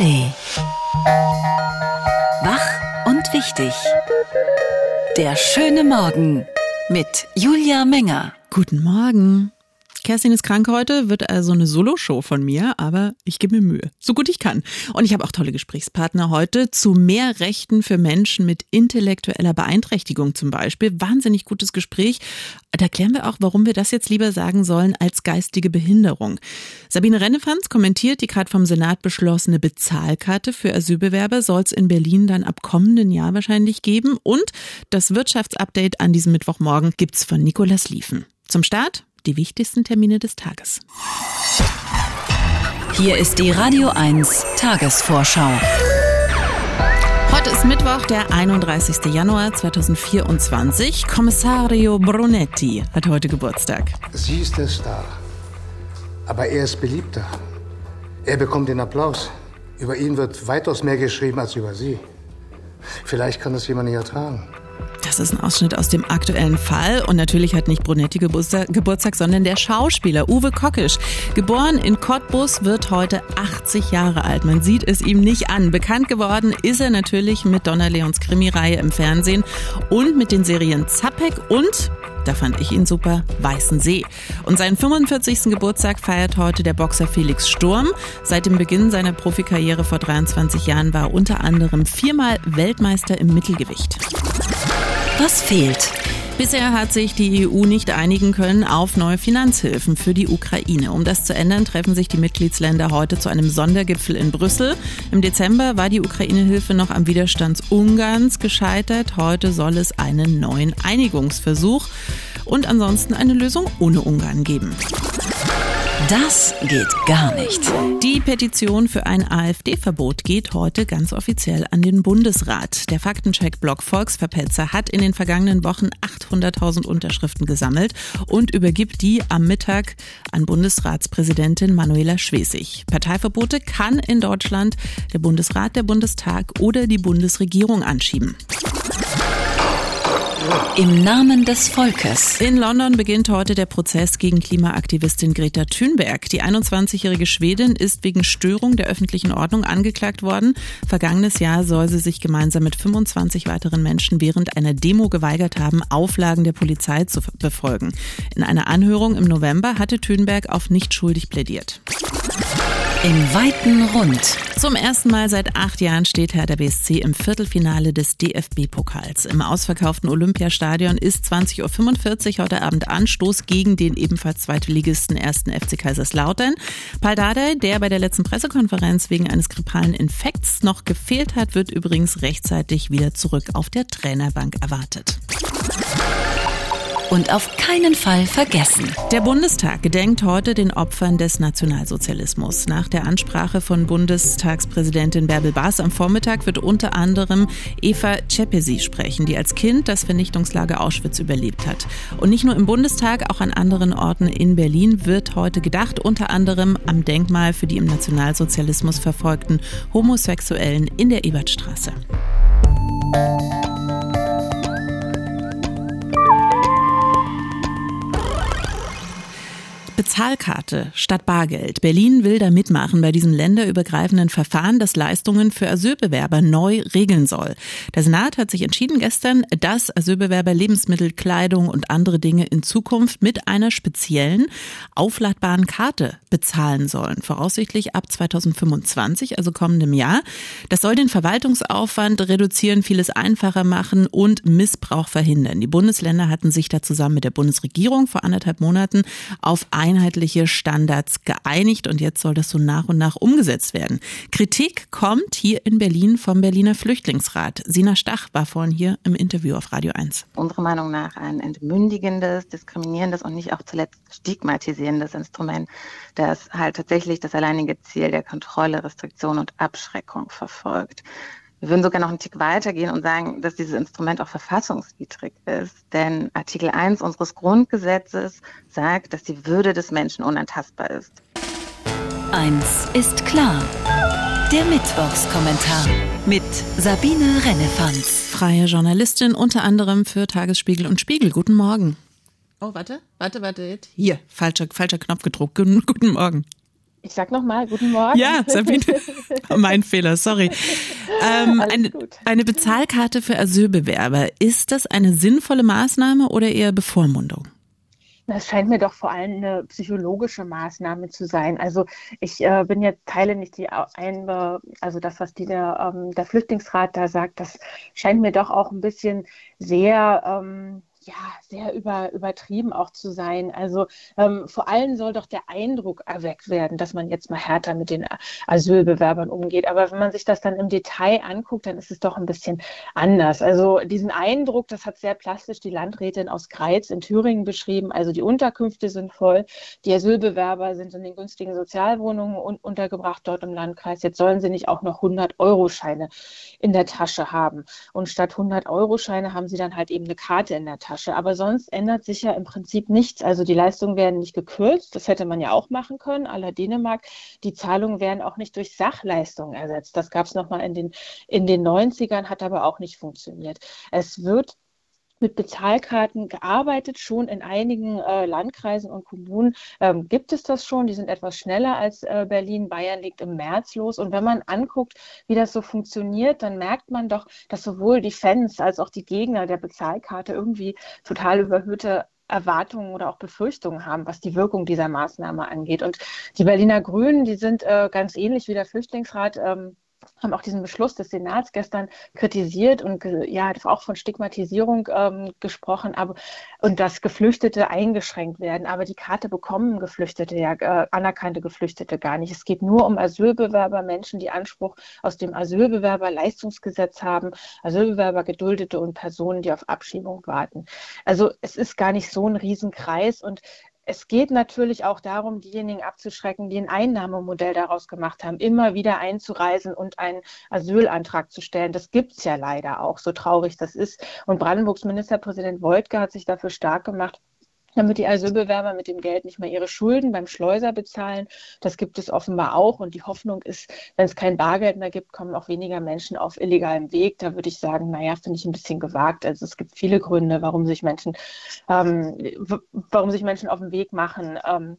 ARD. Wach und wichtig. Der schöne Morgen mit Julia Menger. Guten Morgen. Kerstin ist krank heute, wird also eine Solo-Show von mir, aber ich gebe mir Mühe, so gut ich kann. Und ich habe auch tolle Gesprächspartner heute zu mehr Rechten für Menschen mit intellektueller Beeinträchtigung zum Beispiel. Wahnsinnig gutes Gespräch. Da klären wir auch, warum wir das jetzt lieber sagen sollen als geistige Behinderung. Sabine Rennefanz kommentiert die gerade vom Senat beschlossene Bezahlkarte für Asylbewerber soll es in Berlin dann ab kommenden Jahr wahrscheinlich geben. Und das Wirtschaftsupdate an diesem Mittwochmorgen gibt's von Nikolas Liefen. Zum Start die wichtigsten Termine des Tages. Hier ist die Radio 1 Tagesvorschau. Heute ist Mittwoch, der 31. Januar 2024. Kommissario Brunetti hat heute Geburtstag. Sie ist der Star. Aber er ist beliebter. Er bekommt den Applaus. Über ihn wird weitaus mehr geschrieben als über Sie. Vielleicht kann das jemand nicht ertragen. Das ist ein Ausschnitt aus dem aktuellen Fall. Und natürlich hat nicht Brunetti Geburtstag, sondern der Schauspieler Uwe Kockisch. Geboren in Cottbus, wird heute 80 Jahre alt. Man sieht es ihm nicht an. Bekannt geworden ist er natürlich mit Donna Leons Krimireihe im Fernsehen und mit den Serien Zappek und da fand ich ihn super, Weißen See. Und seinen 45. Geburtstag feiert heute der Boxer Felix Sturm. Seit dem Beginn seiner Profikarriere vor 23 Jahren war er unter anderem viermal Weltmeister im Mittelgewicht. Was fehlt? Bisher hat sich die EU nicht einigen können auf neue Finanzhilfen für die Ukraine. Um das zu ändern, treffen sich die Mitgliedsländer heute zu einem Sondergipfel in Brüssel. Im Dezember war die Ukraine-Hilfe noch am Widerstand Ungarns gescheitert. Heute soll es einen neuen Einigungsversuch und ansonsten eine Lösung ohne Ungarn geben. Das geht gar nicht. Die Petition für ein AfD-Verbot geht heute ganz offiziell an den Bundesrat. Der Faktencheck-Blog Volksverpetzer hat in den vergangenen Wochen 800.000 Unterschriften gesammelt und übergibt die am Mittag an Bundesratspräsidentin Manuela Schwesig. Parteiverbote kann in Deutschland der Bundesrat, der Bundestag oder die Bundesregierung anschieben. Im Namen des Volkes. In London beginnt heute der Prozess gegen Klimaaktivistin Greta Thunberg. Die 21-jährige Schwedin ist wegen Störung der öffentlichen Ordnung angeklagt worden. Vergangenes Jahr soll sie sich gemeinsam mit 25 weiteren Menschen während einer Demo geweigert haben, Auflagen der Polizei zu befolgen. In einer Anhörung im November hatte Thunberg auf nicht schuldig plädiert. Im weiten Rund. Zum ersten Mal seit acht Jahren steht Hertha BSC im Viertelfinale des DFB-Pokals. Im ausverkauften Olympiastadion ist 20.45 Uhr heute Abend Anstoß gegen den ebenfalls Zweitligisten ersten FC Kaiserslautern. Paul Dardai, der bei der letzten Pressekonferenz wegen eines grippalen Infekts noch gefehlt hat, wird übrigens rechtzeitig wieder zurück auf der Trainerbank erwartet und auf keinen Fall vergessen. Der Bundestag gedenkt heute den Opfern des Nationalsozialismus. Nach der Ansprache von Bundestagspräsidentin Bärbel Baas am Vormittag wird unter anderem Eva Czepesi sprechen, die als Kind das Vernichtungslager Auschwitz überlebt hat. Und nicht nur im Bundestag, auch an anderen Orten in Berlin wird heute gedacht, unter anderem am Denkmal für die im Nationalsozialismus verfolgten Homosexuellen in der Ebertstraße. Bezahlkarte statt Bargeld. Berlin will da mitmachen bei diesem länderübergreifenden Verfahren, das Leistungen für Asylbewerber neu regeln soll. Der Senat hat sich entschieden gestern, dass Asylbewerber Lebensmittel, Kleidung und andere Dinge in Zukunft mit einer speziellen aufladbaren Karte bezahlen sollen. Voraussichtlich ab 2025, also kommendem Jahr. Das soll den Verwaltungsaufwand reduzieren, vieles einfacher machen und Missbrauch verhindern. Die Bundesländer hatten sich da zusammen mit der Bundesregierung vor anderthalb Monaten auf ein einheitliche Standards geeinigt und jetzt soll das so nach und nach umgesetzt werden. Kritik kommt hier in Berlin vom Berliner Flüchtlingsrat. Sina Stach war vorhin hier im Interview auf Radio 1. Unserer Meinung nach ein entmündigendes, diskriminierendes und nicht auch zuletzt stigmatisierendes Instrument, das halt tatsächlich das alleinige Ziel der Kontrolle, Restriktion und Abschreckung verfolgt. Wir würden sogar noch einen Tick weitergehen und sagen, dass dieses Instrument auch verfassungswidrig ist. Denn Artikel 1 unseres Grundgesetzes sagt, dass die Würde des Menschen unantastbar ist. Eins ist klar. Der Mittwochskommentar mit Sabine Rennefanz. Freie Journalistin, unter anderem für Tagesspiegel und Spiegel. Guten Morgen. Oh, warte, warte, warte. Hier, falscher, falscher Knopf gedruckt. Guten, guten Morgen. Ich sag nochmal, guten Morgen. Ja, Sabine, mein Fehler, sorry. Ähm, eine, eine Bezahlkarte für Asylbewerber, ist das eine sinnvolle Maßnahme oder eher Bevormundung? Das scheint mir doch vor allem eine psychologische Maßnahme zu sein. Also ich äh, bin jetzt teile nicht die ein, also das, was die der, ähm, der Flüchtlingsrat da sagt, das scheint mir doch auch ein bisschen sehr ähm, ja, sehr über, übertrieben auch zu sein. Also ähm, vor allem soll doch der Eindruck erweckt werden, dass man jetzt mal härter mit den Asylbewerbern umgeht. Aber wenn man sich das dann im Detail anguckt, dann ist es doch ein bisschen anders. Also diesen Eindruck, das hat sehr plastisch die Landrätin aus Greiz in Thüringen beschrieben. Also die Unterkünfte sind voll, die Asylbewerber sind in den günstigen Sozialwohnungen un untergebracht dort im Landkreis. Jetzt sollen sie nicht auch noch 100-Euro-Scheine in der Tasche haben. Und statt 100-Euro-Scheine haben sie dann halt eben eine Karte in der Tasche. Tasche. Aber sonst ändert sich ja im Prinzip nichts. Also die Leistungen werden nicht gekürzt. Das hätte man ja auch machen können, la Dänemark. Die Zahlungen werden auch nicht durch Sachleistungen ersetzt. Das gab es nochmal in den, in den 90ern, hat aber auch nicht funktioniert. Es wird mit Bezahlkarten gearbeitet. Schon in einigen äh, Landkreisen und Kommunen ähm, gibt es das schon. Die sind etwas schneller als äh, Berlin. Bayern liegt im März los. Und wenn man anguckt, wie das so funktioniert, dann merkt man doch, dass sowohl die Fans als auch die Gegner der Bezahlkarte irgendwie total überhöhte Erwartungen oder auch Befürchtungen haben, was die Wirkung dieser Maßnahme angeht. Und die Berliner Grünen, die sind äh, ganz ähnlich wie der Flüchtlingsrat ähm, haben auch diesen Beschluss des Senats gestern kritisiert und ja auch von Stigmatisierung ähm, gesprochen, aber und dass Geflüchtete eingeschränkt werden. Aber die Karte bekommen Geflüchtete ja äh, anerkannte Geflüchtete gar nicht. Es geht nur um Asylbewerber, Menschen, die Anspruch aus dem Asylbewerberleistungsgesetz haben, Asylbewerber, Geduldete und Personen, die auf Abschiebung warten. Also es ist gar nicht so ein Riesenkreis und es geht natürlich auch darum, diejenigen abzuschrecken, die ein Einnahmemodell daraus gemacht haben, immer wieder einzureisen und einen Asylantrag zu stellen. Das gibt es ja leider auch, so traurig das ist. Und Brandenburgs Ministerpräsident Woltke hat sich dafür stark gemacht, damit die Asylbewerber mit dem Geld nicht mehr ihre Schulden beim Schleuser bezahlen. Das gibt es offenbar auch. Und die Hoffnung ist, wenn es kein Bargeld mehr gibt, kommen auch weniger Menschen auf illegalem Weg. Da würde ich sagen, naja, finde ich ein bisschen gewagt. Also es gibt viele Gründe, warum sich Menschen, ähm, warum sich Menschen auf den Weg machen. Ähm,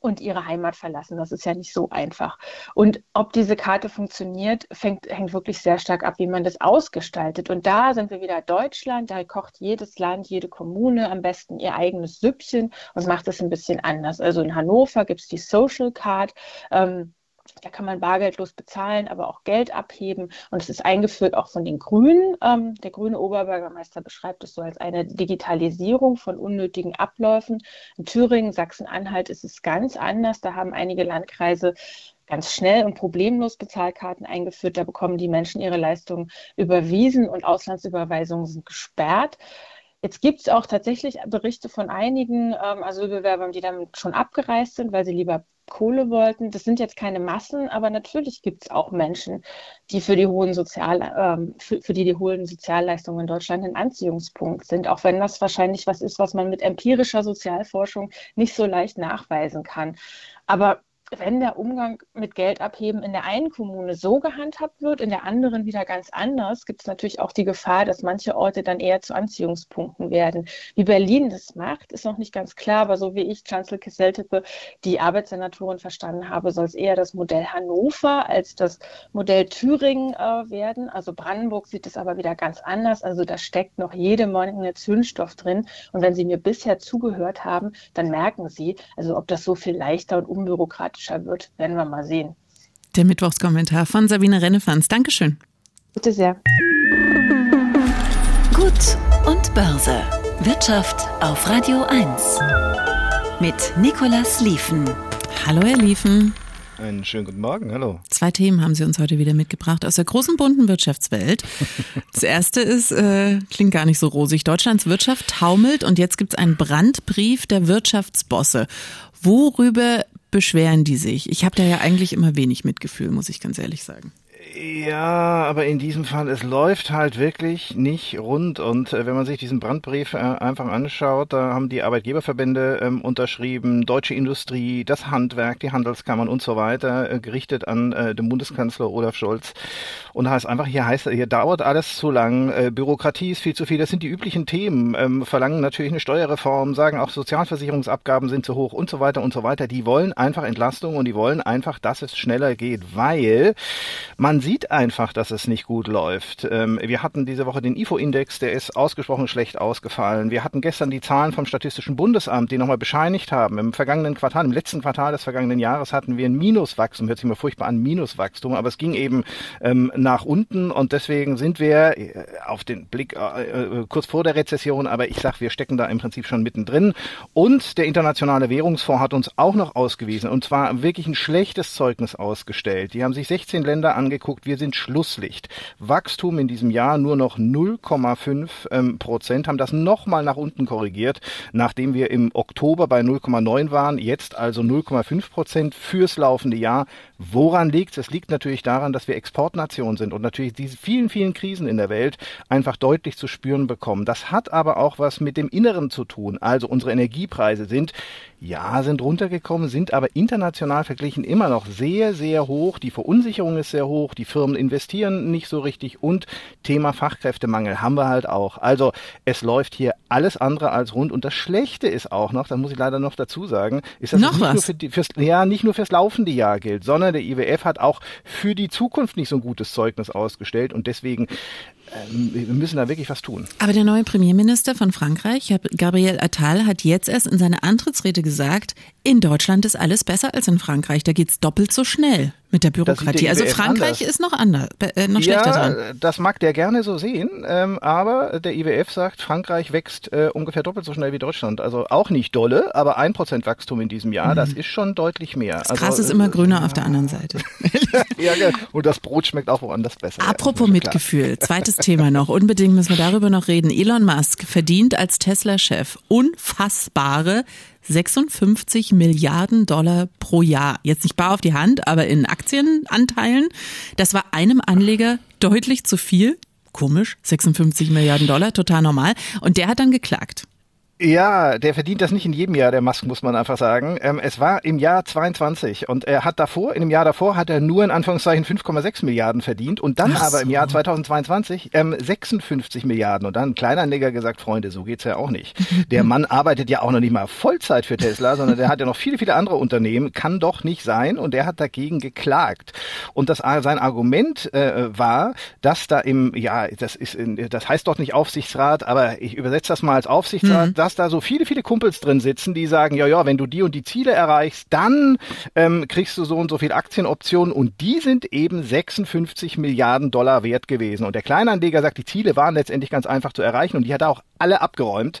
und ihre Heimat verlassen. Das ist ja nicht so einfach. Und ob diese Karte funktioniert, fängt, hängt wirklich sehr stark ab, wie man das ausgestaltet. Und da sind wir wieder Deutschland. Da kocht jedes Land, jede Kommune am besten ihr eigenes Süppchen und macht es ein bisschen anders. Also in Hannover gibt es die Social Card. Ähm, da kann man bargeldlos bezahlen, aber auch Geld abheben. Und es ist eingeführt auch von den Grünen. Ähm, der grüne Oberbürgermeister beschreibt es so als eine Digitalisierung von unnötigen Abläufen. In Thüringen, Sachsen-Anhalt ist es ganz anders. Da haben einige Landkreise ganz schnell und problemlos Bezahlkarten eingeführt. Da bekommen die Menschen ihre Leistungen überwiesen und Auslandsüberweisungen sind gesperrt. Jetzt gibt es auch tatsächlich Berichte von einigen ähm, Asylbewerbern, die dann schon abgereist sind, weil sie lieber Kohle wollten. Das sind jetzt keine Massen, aber natürlich gibt es auch Menschen, die für die hohen Sozial, ähm, für, für, die die hohen Sozialleistungen in Deutschland ein Anziehungspunkt sind, auch wenn das wahrscheinlich was ist, was man mit empirischer Sozialforschung nicht so leicht nachweisen kann. Aber wenn der Umgang mit Geld abheben in der einen Kommune so gehandhabt wird, in der anderen wieder ganz anders, gibt es natürlich auch die Gefahr, dass manche Orte dann eher zu Anziehungspunkten werden. Wie Berlin das macht, ist noch nicht ganz klar, aber so wie ich, Chancellor Kesseltippe, die Arbeitssenatorin verstanden habe, soll es eher das Modell Hannover als das Modell Thüringen äh, werden. Also Brandenburg sieht es aber wieder ganz anders. Also da steckt noch jede Menge Zündstoff drin. Und wenn Sie mir bisher zugehört haben, dann merken Sie, also ob das so viel leichter und unbürokratisch dramatischer wird. Werden wir mal sehen. Der Mittwochskommentar von Sabine Rennefanz. Dankeschön. Bitte sehr. Gut und Börse. Wirtschaft auf Radio 1. Mit Nicolas Liefen. Hallo, Herr Liefen. Einen schönen guten Morgen, hallo. Zwei Themen haben Sie uns heute wieder mitgebracht aus der großen bunten Wirtschaftswelt. Das erste ist, äh, klingt gar nicht so rosig. Deutschlands Wirtschaft taumelt und jetzt gibt es einen Brandbrief der Wirtschaftsbosse. Worüber beschweren die sich? Ich habe da ja eigentlich immer wenig Mitgefühl, muss ich ganz ehrlich sagen. Ja, aber in diesem Fall, es läuft halt wirklich nicht rund. Und äh, wenn man sich diesen Brandbrief äh, einfach anschaut, da haben die Arbeitgeberverbände ähm, unterschrieben, deutsche Industrie, das Handwerk, die Handelskammern und so weiter, äh, gerichtet an äh, den Bundeskanzler Olaf Scholz. Und da heißt einfach, hier heißt, hier dauert alles zu lang, äh, Bürokratie ist viel zu viel. Das sind die üblichen Themen. Ähm, verlangen natürlich eine Steuerreform, sagen auch Sozialversicherungsabgaben sind zu hoch und so weiter und so weiter. Die wollen einfach Entlastung und die wollen einfach, dass es schneller geht, weil man sieht einfach, dass es nicht gut läuft. Ähm, wir hatten diese Woche den IFO-Index, der ist ausgesprochen schlecht ausgefallen. Wir hatten gestern die Zahlen vom Statistischen Bundesamt, die nochmal bescheinigt haben. Im vergangenen Quartal, im letzten Quartal des vergangenen Jahres hatten wir ein Minuswachstum. Hört sich mal furchtbar an, Minuswachstum, aber es ging eben ähm, nach unten und deswegen sind wir äh, auf den Blick äh, äh, kurz vor der Rezession, aber ich sag, wir stecken da im Prinzip schon mittendrin. Und der Internationale Währungsfonds hat uns auch noch ausgewiesen und zwar wirklich ein schlechtes Zeugnis ausgestellt. Die haben sich 16 Länder angeguckt, geguckt, wir sind Schlusslicht. Wachstum in diesem Jahr nur noch 0,5 ähm, Prozent, haben das nochmal nach unten korrigiert, nachdem wir im Oktober bei 0,9 waren, jetzt also 0,5 Prozent fürs laufende Jahr. Woran liegt es? Es liegt natürlich daran, dass wir Exportnation sind und natürlich diese vielen, vielen Krisen in der Welt einfach deutlich zu spüren bekommen. Das hat aber auch was mit dem Inneren zu tun. Also unsere Energiepreise sind ja, sind runtergekommen, sind aber international verglichen immer noch sehr, sehr hoch. Die Verunsicherung ist sehr hoch, die Firmen investieren nicht so richtig und Thema Fachkräftemangel haben wir halt auch. Also es läuft hier alles andere als rund und das Schlechte ist auch noch, da muss ich leider noch dazu sagen, ist, dass noch nicht was? nur für die, fürs, ja, nicht nur fürs laufende Jahr gilt, sondern der IWF hat auch für die Zukunft nicht so ein gutes Zeugnis ausgestellt und deswegen ähm, wir müssen da wirklich was tun. Aber der neue Premierminister von Frankreich, Gabriel Attal, hat jetzt erst in seiner Antrittsrede gesagt, in Deutschland ist alles besser als in Frankreich. Da geht's doppelt so schnell mit der Bürokratie. Also Frankreich ist noch anders, äh, noch schlechter ja, dran. das mag der gerne so sehen, ähm, aber der IWF sagt, Frankreich wächst äh, ungefähr doppelt so schnell wie Deutschland. Also auch nicht dolle, aber ein Prozent Wachstum in diesem Jahr, das ist schon deutlich mehr. Das also, Gras ist äh, immer grüner auf der anderen Seite. ja, ja, und das Brot schmeckt auch woanders besser. Apropos ja, Mitgefühl, zweites Thema noch. Unbedingt müssen wir darüber noch reden. Elon Musk verdient als Tesla-Chef unfassbare 56 Milliarden Dollar pro Jahr. Jetzt nicht bar auf die Hand, aber in Aktienanteilen. Das war einem Anleger deutlich zu viel. Komisch, 56 Milliarden Dollar, total normal. Und der hat dann geklagt. Ja, der verdient das nicht in jedem Jahr, der Musk, muss man einfach sagen. Ähm, es war im Jahr 22 und er hat davor, in dem Jahr davor hat er nur in Anführungszeichen 5,6 Milliarden verdient und dann Ach aber im so. Jahr 2022 ähm, 56 Milliarden und dann ein Kleinanleger gesagt, Freunde, so geht's ja auch nicht. Der Mann arbeitet ja auch noch nicht mal Vollzeit für Tesla, sondern der hat ja noch viele, viele andere Unternehmen, kann doch nicht sein und der hat dagegen geklagt. Und das, sein Argument äh, war, dass da im, ja, das ist, in, das heißt doch nicht Aufsichtsrat, aber ich übersetze das mal als Aufsichtsrat, dass da so viele, viele Kumpels drin sitzen, die sagen, ja, ja, wenn du die und die Ziele erreichst, dann ähm, kriegst du so und so viel Aktienoptionen und die sind eben 56 Milliarden Dollar wert gewesen. Und der Kleinanleger sagt, die Ziele waren letztendlich ganz einfach zu erreichen und die hat er auch alle abgeräumt.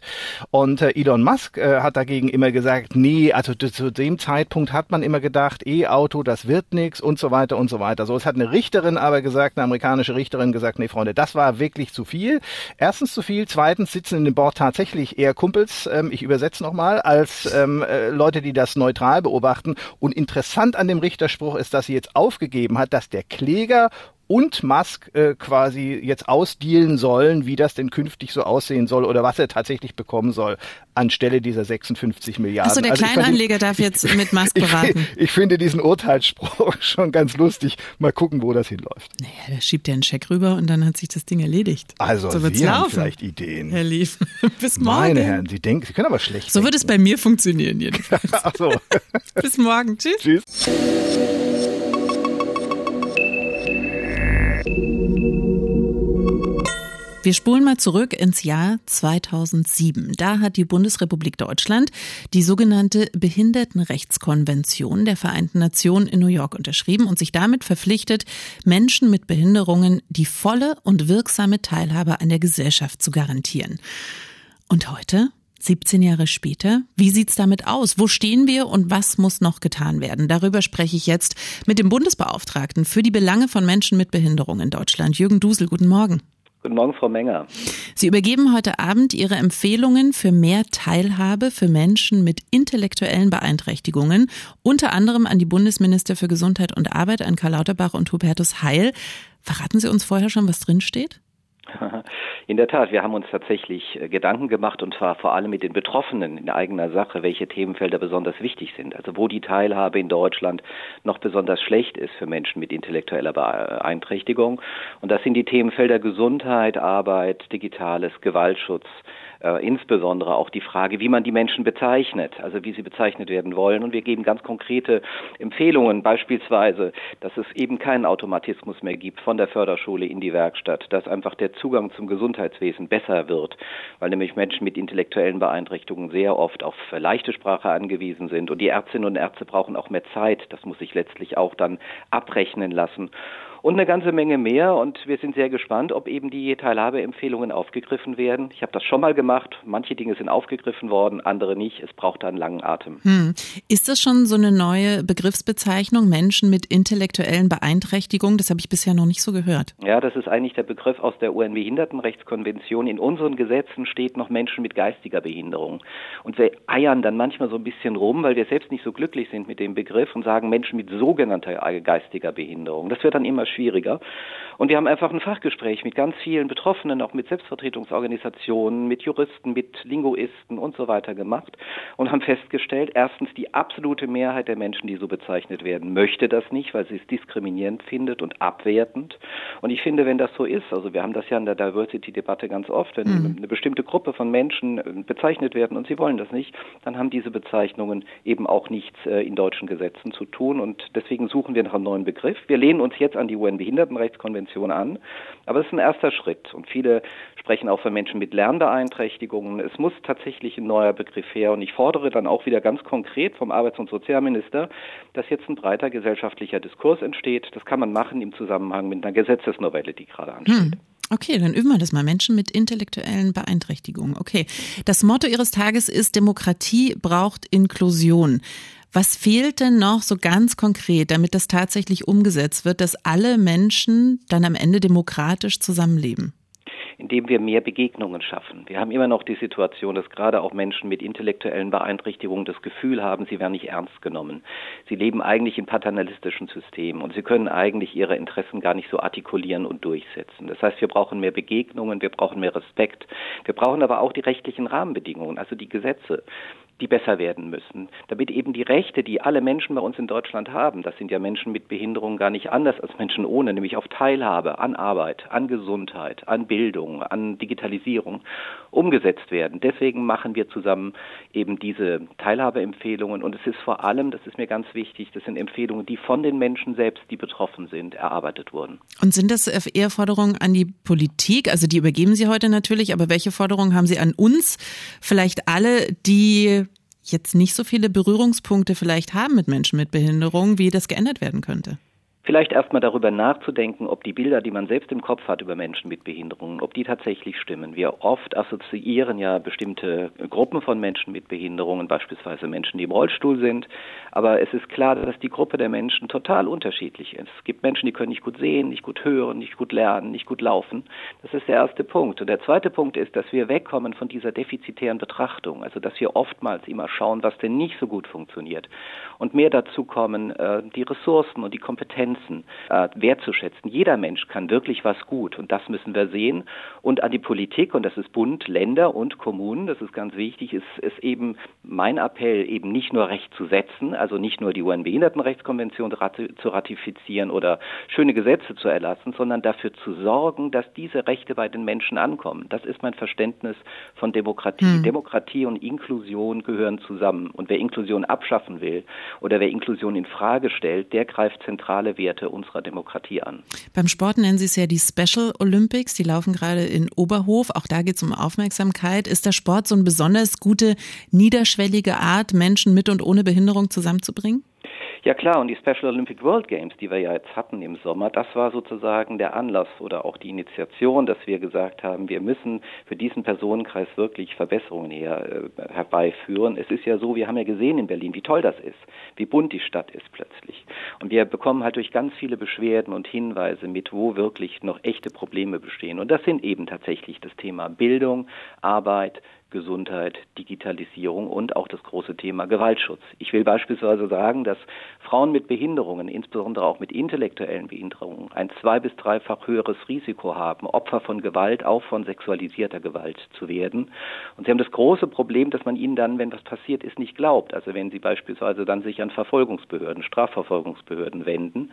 Und äh, Elon Musk äh, hat dagegen immer gesagt, nee, also zu- dem Zeitpunkt hat man immer gedacht, E-Auto, das wird nix und so weiter und so weiter. So, es hat eine Richterin aber gesagt, eine amerikanische Richterin gesagt, nee, Freunde, das war wirklich zu viel. Erstens zu viel, zweitens sitzen in dem Board tatsächlich eher Kumpels, ähm, ich übersetze nochmal, als ähm, äh, Leute, die das neutral beobachten. Und interessant an dem Richterspruch ist, dass sie jetzt aufgegeben hat, dass der Kläger und Musk äh, quasi jetzt ausdealen sollen, wie das denn künftig so aussehen soll oder was er tatsächlich bekommen soll anstelle dieser 56 Milliarden. Achso, der Also ich Kleinanleger den- darf jetzt mit Musk ich, beraten. ich finde diesen Urteilsspruch schon ganz lustig. Mal gucken, wo das hinläuft. Naja, da schiebt er einen Scheck rüber und dann hat sich das Ding erledigt. Also, so wird's haben laufen. vielleicht Ideen. Herr Lief, bis morgen. Meine Herren, Sie denken, Sie können aber schlecht So wird es bei mir funktionieren jedenfalls. Ach so. bis morgen. Tschüss. Tschüss. Wir spulen mal zurück ins Jahr 2007. Da hat die Bundesrepublik Deutschland die sogenannte Behindertenrechtskonvention der Vereinten Nationen in New York unterschrieben und sich damit verpflichtet, Menschen mit Behinderungen die volle und wirksame Teilhabe an der Gesellschaft zu garantieren. Und heute? 17 Jahre später, wie sieht's damit aus? Wo stehen wir und was muss noch getan werden? Darüber spreche ich jetzt mit dem Bundesbeauftragten für die Belange von Menschen mit Behinderung in Deutschland, Jürgen Dusel. Guten Morgen. Guten Morgen, Frau Menger. Sie übergeben heute Abend Ihre Empfehlungen für mehr Teilhabe für Menschen mit intellektuellen Beeinträchtigungen, unter anderem an die Bundesminister für Gesundheit und Arbeit, an Karl Lauterbach und Hubertus Heil. Verraten Sie uns vorher schon, was drinsteht? In der Tat, wir haben uns tatsächlich äh, Gedanken gemacht und zwar vor allem mit den Betroffenen in eigener Sache, welche Themenfelder besonders wichtig sind. Also wo die Teilhabe in Deutschland noch besonders schlecht ist für Menschen mit intellektueller Beeinträchtigung. Und das sind die Themenfelder Gesundheit, Arbeit, Digitales, Gewaltschutz, äh, insbesondere auch die Frage, wie man die Menschen bezeichnet, also wie sie bezeichnet werden wollen. Und wir geben ganz konkrete Empfehlungen, beispielsweise, dass es eben keinen Automatismus mehr gibt von der Förderschule in die Werkstatt, dass einfach der Zugang zum Gesundheitswesen besser wird, weil nämlich Menschen mit intellektuellen Beeinträchtigungen sehr oft auf leichte Sprache angewiesen sind. Und die Ärztinnen und Ärzte brauchen auch mehr Zeit. Das muss sich letztlich auch dann abrechnen lassen und eine ganze Menge mehr. Und wir sind sehr gespannt, ob eben die Teilhabeempfehlungen aufgegriffen werden. Ich habe das schon mal gemacht. Manche Dinge sind aufgegriffen worden, andere nicht. Es braucht da einen langen Atem. Hm. Ist das schon so eine neue Begriffsbezeichnung, Menschen mit intellektuellen Beeinträchtigungen? Das habe ich bisher noch nicht so gehört. Ja, das ist eigentlich der Begriff aus der UN-Behindertenrechtskonvention. In unseren Gesetzen steht noch Menschen mit geistiger Behinderung. Und wir eiern dann manchmal so ein bisschen rum, weil wir selbst nicht so glücklich sind mit dem Begriff und sagen Menschen mit sogenannter geistiger Behinderung. Das wird dann immer schwieriger. Und wir haben einfach ein Fachgespräch mit ganz vielen Betroffenen, auch mit Selbstvertretungsorganisationen, mit Juristen, mit Linguisten und so weiter gemacht und haben festgestellt, erstens die absolute Mehrheit der Menschen, die so bezeichnet werden, möchte das nicht, weil sie es diskriminierend findet und abwertend. Und ich finde, wenn das so ist, also wir haben das ja in der Diversity-Debatte ganz oft, wenn mhm. eine bestimmte Gruppe von Menschen äh, bezeichnet werden und sie wollen das nicht, dann haben diese Bezeichnungen eben auch nichts äh, in deutschen Gesetzen zu tun und deswegen suchen wir nach einem neuen Begriff. Wir lehnen uns jetzt an die UN-Behindertenrechtskonvention an. Aber es ist ein erster Schritt. Und viele sprechen auch von Menschen mit Lernbeeinträchtigungen. Es muss tatsächlich ein neuer Begriff her. Und ich fordere dann auch wieder ganz konkret vom Arbeits- und Sozialminister, dass jetzt ein breiter gesellschaftlicher Diskurs entsteht. Das kann man machen im Zusammenhang mit einer Gesetzesnovelle, die gerade ansteht. Hm. Okay, dann üben wir das mal. Menschen mit intellektuellen Beeinträchtigungen. Okay. Das Motto Ihres Tages ist Demokratie braucht Inklusion. Was fehlt denn noch so ganz konkret, damit das tatsächlich umgesetzt wird, dass alle Menschen dann am Ende demokratisch zusammenleben? indem wir mehr Begegnungen schaffen. Wir haben immer noch die Situation, dass gerade auch Menschen mit intellektuellen Beeinträchtigungen das Gefühl haben, sie werden nicht ernst genommen. Sie leben eigentlich in paternalistischen Systemen und sie können eigentlich ihre Interessen gar nicht so artikulieren und durchsetzen. Das heißt, wir brauchen mehr Begegnungen, wir brauchen mehr Respekt, wir brauchen aber auch die rechtlichen Rahmenbedingungen, also die Gesetze die besser werden müssen, damit eben die Rechte, die alle Menschen bei uns in Deutschland haben, das sind ja Menschen mit Behinderung gar nicht anders als Menschen ohne, nämlich auf Teilhabe, an Arbeit, an Gesundheit, an Bildung, an Digitalisierung, umgesetzt werden. Deswegen machen wir zusammen eben diese Teilhabeempfehlungen und es ist vor allem, das ist mir ganz wichtig, das sind Empfehlungen, die von den Menschen selbst, die betroffen sind, erarbeitet wurden. Und sind das eher Forderungen an die Politik? Also die übergeben Sie heute natürlich, aber welche Forderungen haben Sie an uns? Vielleicht alle, die jetzt nicht so viele Berührungspunkte vielleicht haben mit Menschen mit Behinderung, wie das geändert werden könnte? Vielleicht erstmal darüber nachzudenken, ob die Bilder, die man selbst im Kopf hat über Menschen mit Behinderungen, ob die tatsächlich stimmen. Wir oft assoziieren ja bestimmte Gruppen von Menschen mit Behinderungen, beispielsweise Menschen, die im Rollstuhl sind. Aber es ist klar, dass die Gruppe der Menschen total unterschiedlich ist. Es gibt Menschen, die können nicht gut sehen, nicht gut hören, nicht gut lernen, nicht gut laufen. Das ist der erste Punkt. Und der zweite Punkt ist, dass wir wegkommen von dieser defizitären Betrachtung. Also, dass wir oftmals immer schauen, was denn nicht so gut funktioniert. Und mehr dazu kommen, äh, die Ressourcen und die Kompetenzen Grenzen äh, wertzuschätzen. Jeder Mensch kann wirklich was gut und das müssen wir sehen. Und an die Politik, und das ist Bund, Länder und Kommunen, das ist ganz wichtig, ist, ist eben mein Appell, eben nicht nur Recht zu setzen, also nicht nur die UN-Behindertenrechtskonvention zu ratifizieren oder schöne Gesetze zu erlassen, sondern dafür zu sorgen, dass diese Rechte bei den Menschen ankommen. Das ist mein Verständnis von Demokratie. Hm. Demokratie und Inklusion gehören zusammen. Und wer Inklusion abschaffen will oder wer Inklusion in Frage stellt, der greift zentrale Werte unserer Demokratie an. Beim Sport nennen Sie es ja die Special Olympics, die laufen gerade in Oberhof. Auch da geht es um Aufmerksamkeit. Ist der Sport so eine besonders gute, niederschwellige Art, Menschen mit und ohne Behinderung zusammenzubringen? Ja klar, und die Special Olympic World Games, die wir ja jetzt hatten im Sommer, das war sozusagen der Anlass oder auch die Initiation, dass wir gesagt haben, wir müssen für diesen Personenkreis wirklich Verbesserungen her, äh, herbeiführen. Es ist ja so, wir haben ja gesehen in Berlin, wie toll das ist, wie bunt die Stadt ist plötzlich. Und wir bekommen halt durch ganz viele Beschwerden und Hinweise mit, wo wirklich noch echte Probleme bestehen. Und das sind eben tatsächlich das Thema Bildung, Arbeit, Gesundheit, Digitalisierung und auch das große Thema Gewaltschutz. Ich will beispielsweise sagen, dass Frauen mit Behinderungen, insbesondere auch mit intellektuellen Behinderungen, ein zwei- bis dreifach höheres Risiko haben, Opfer von Gewalt, auch von sexualisierter Gewalt zu werden. Und sie haben das große Problem, dass man ihnen dann, wenn was passiert ist, nicht glaubt. Also wenn sie beispielsweise dann sich an Verfolgungsbehörden, Strafverfolgungsbehörden wenden.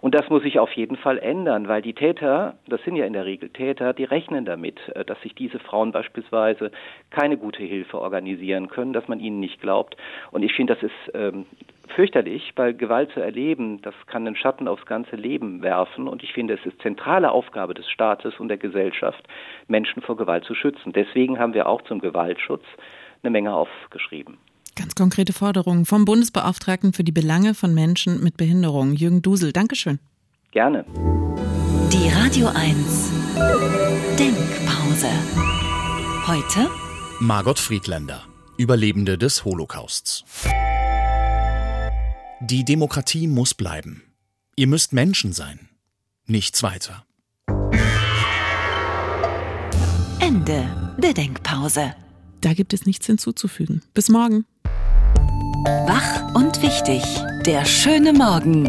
Und das muss sich auf jeden Fall ändern, weil die Täter, das sind ja in der Regel Täter, die rechnen damit, äh, dass sich diese Frauen beispielsweise keine gute Hilfe organisieren können, dass man ihnen nicht glaubt. Und ich finde, das ist ähm, fürchterlich, weil Gewalt zu erleben, das kann einen Schatten aufs ganze Leben werfen. Und ich finde, es ist zentrale Aufgabe des Staates und der Gesellschaft, Menschen vor Gewalt zu schützen. Deswegen haben wir auch zum Gewaltschutz eine Menge aufgeschrieben. Ganz konkrete Forderungen vom Bundesbeauftragten für die Belange von Menschen mit Behinderung, Jürgen Dusel. Dankeschön. Gerne. Die Radio 1 Denkpause. Heute Margot Friedländer, Überlebende des Holocausts. Die Demokratie muss bleiben. Ihr müsst Menschen sein. Nichts weiter. Ende der Denkpause. Da gibt es nichts hinzuzufügen. Bis morgen. Wach und wichtig. Der schöne Morgen.